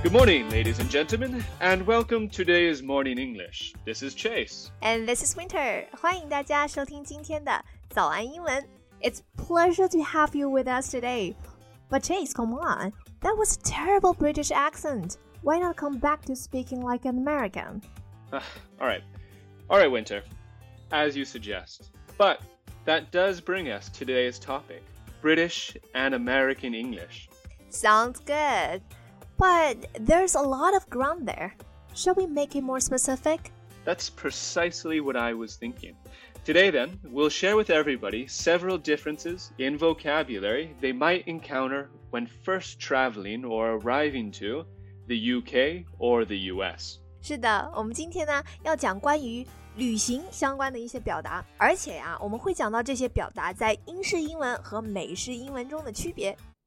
Good morning, ladies and gentlemen, and welcome to today's Morning English. This is Chase. And this is Winter. 欢迎大家收听今天的早安英文。It's pleasure to have you with us today. But Chase, come on. That was a terrible British accent. Why not come back to speaking like an American? all right. All right, Winter. As you suggest. But that does bring us to today's topic British and American English. Sounds good. But there's a lot of ground there. Shall we make it more specific? That's precisely what I was thinking. Today, then, we'll share with everybody several differences in vocabulary they might encounter when first traveling or arriving to the UK or the US. 是的，我们今天呢要讲关于旅行相关的一些表达，而且呀，我们会讲到这些表达在英式英文和美式英文中的区别。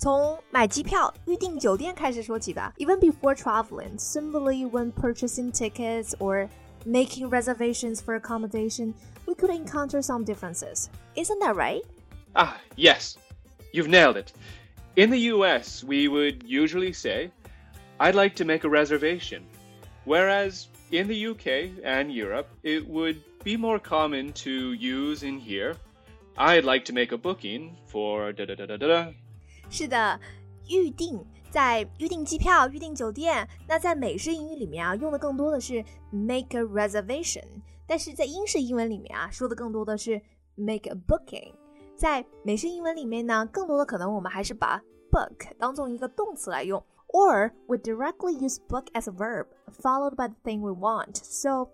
从买机票、预订酒店开始说起吧。Even before traveling, simply when purchasing tickets or making reservations for accommodation, we could encounter some differences. Isn't that right? Ah, yes. You've nailed it. In the US, we would usually say, I'd like to make a reservation. Whereas in the UK and Europe, it would be more common to use in here, I'd like to make a booking for da da da da da 是的，预定在预订机票、预订酒店。那在美式英语里面啊，用的更多的是 make a reservation，但是在英式英文里面啊，说的更多的是 make a booking。在美式英文里面呢，更多的可能我们还是把 book 当做一个动词来用，or we directly use book as a verb followed by the thing we want. So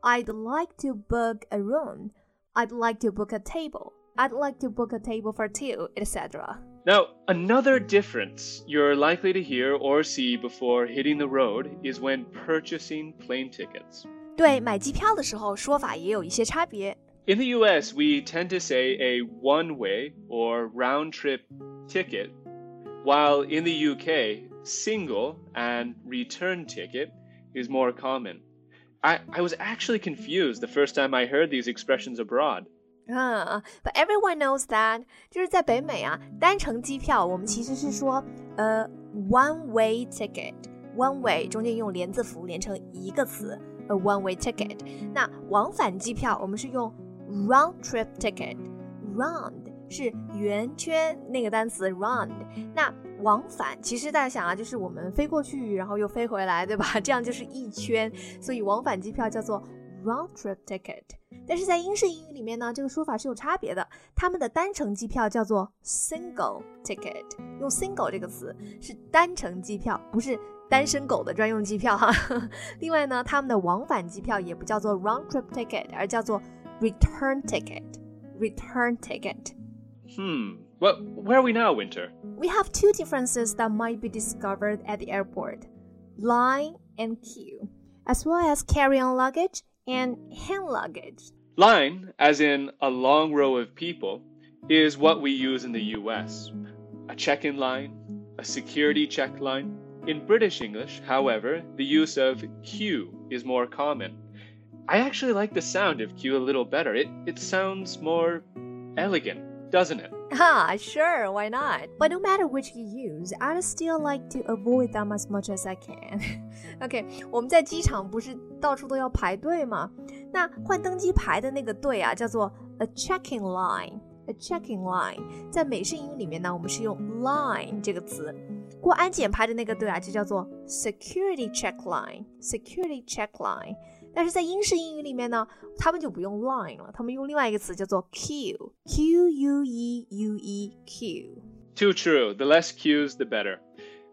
I'd like to book a room. I'd like to book a table. I'd like to book a table for two, etc. Now, another difference you're likely to hear or see before hitting the road is when purchasing plane tickets. 对，买机票的时候说法也有一些差别。In the US, we tend to say a one way or round trip ticket, while in the UK, single and return ticket is more common. I, I was actually confused the first time I heard these expressions abroad. 啊、uh,，But everyone knows that，就是在北美啊，单程机票我们其实是说呃、uh, one way ticket，one way 中间用连字符连成一个词，a one way ticket。那往返机票我们是用 round trip ticket，round 是圆圈那个单词 round。那往返其实大家想啊，就是我们飞过去，然后又飞回来，对吧？这样就是一圈，所以往返机票叫做 round trip ticket。 但是在英式英语里面呢，这个说法是有差别的。他们的单程机票叫做 single ticket，用 single 这个词是单程机票，不是单身狗的专用机票哈。另外呢，他们的往返机票也不叫做 round trip ticket，而叫做 return ticket。return ticket。Hmm. Well, where are we now, Winter? We have two differences that might be discovered at the airport line and queue, as well as carry on luggage and hand luggage. Line, as in a long row of people, is what we use in the US. A check in line, a security check line. In British English, however, the use of queue is more common. I actually like the sound of queue a little better. It, it sounds more elegant, doesn't it? Ah, sure, why not? But no matter which you use, I still like to avoid them as much as I can. OK，我们在机场不是到处都要排队吗？那换登机牌的那个队啊，叫做 a check in line. A check in line，在美式英语里面呢，我们是用 line 这个词。过安检排的那个队啊，就叫做 security check line。security check line。但是在英式英语里面呢，他们就不用 line 了，他们用另外一个词叫做 queue，q u e u e Too true. The less queues, the better.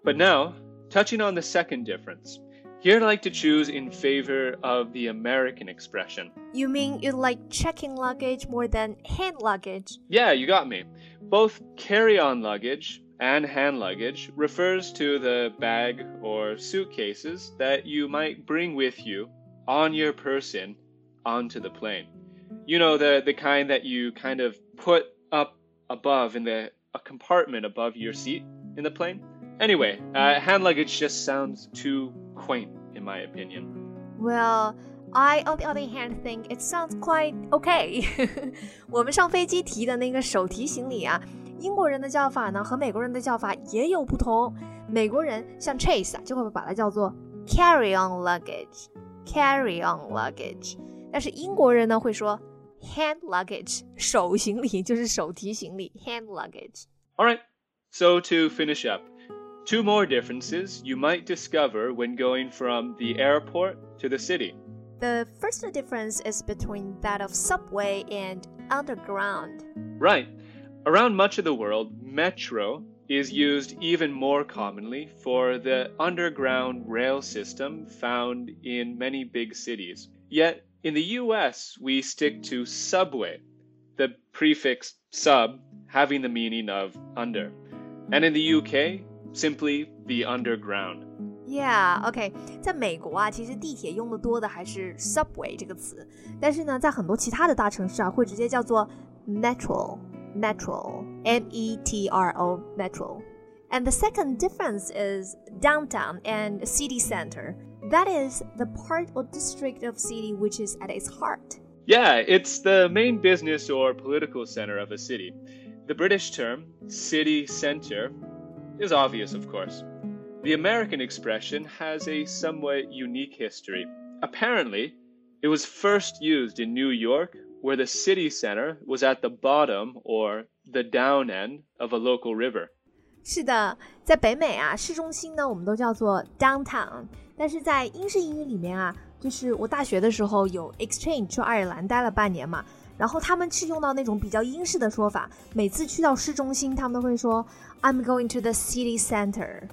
But now, touching on the second difference. Here I'd like to choose in favor of the American expression. You mean you like checking luggage more than hand luggage? Yeah, you got me. Both carry on luggage and hand luggage refers to the bag or suitcases that you might bring with you on your person onto the plane. You know, the, the kind that you kind of put up above in the a compartment above your seat in the plane. Anyway, uh, hand luggage just sounds too quaint, in my opinion. Well, I, on the other hand, think it sounds quite okay 我们上飞机提的那个手提行李啊，英国人的叫法呢和美国人的叫法也有不同。美国人像 Chase 啊，就会把它叫做 carry-on luggage，carry-on luggage。但是英国人呢会说 hand luggage，手行李就是手提行李，hand luggage。All right, so to finish up. Two more differences you might discover when going from the airport to the city. The first difference is between that of subway and underground. Right. Around much of the world, metro is used even more commonly for the underground rail system found in many big cities. Yet, in the US, we stick to subway, the prefix sub having the meaning of under. And in the UK, simply the underground. Yeah，OK，、okay. 在美国啊，其实地铁用的多的还是 subway 这个词，但是呢，在很多其他的大城市啊，会直接叫做 Metro，metro，m metro. And the second difference is downtown and city center. That is the part or district of city which is at its heart. Yeah, it's the main business or political center of a city. The British term, city center, is obvious, of course. The American expression has a somewhat unique history. Apparently, it was first used in New York, where the city center was at the bottom or the down end of a local river. 是的，在北美啊，市中心呢，我们都叫做 downtown。但是在英式英语里面啊，就是我大学的时候有 exchange 去爱尔兰待了半年嘛，然后他们是用到那种比较英式的说法，每次去到市中心，他们都会说 I'm going to the city center。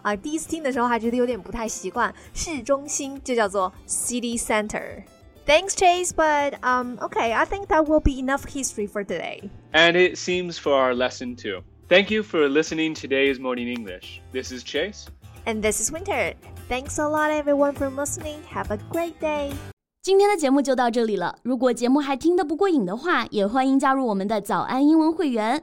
啊，第一次听的时候还觉得有点不太习惯，市中心就叫做 city center。 Thanks, Chase, but um, okay, I think that will be enough history for today. And it seems for our lesson too. Thank you for listening today's Morning English. This is Chase. And this is Winter. Thanks a lot, everyone, for listening. Have a great day. 今天的节目就到这里了。如果节目还听得不过瘾的话，也欢迎加入我们的早安英文会员。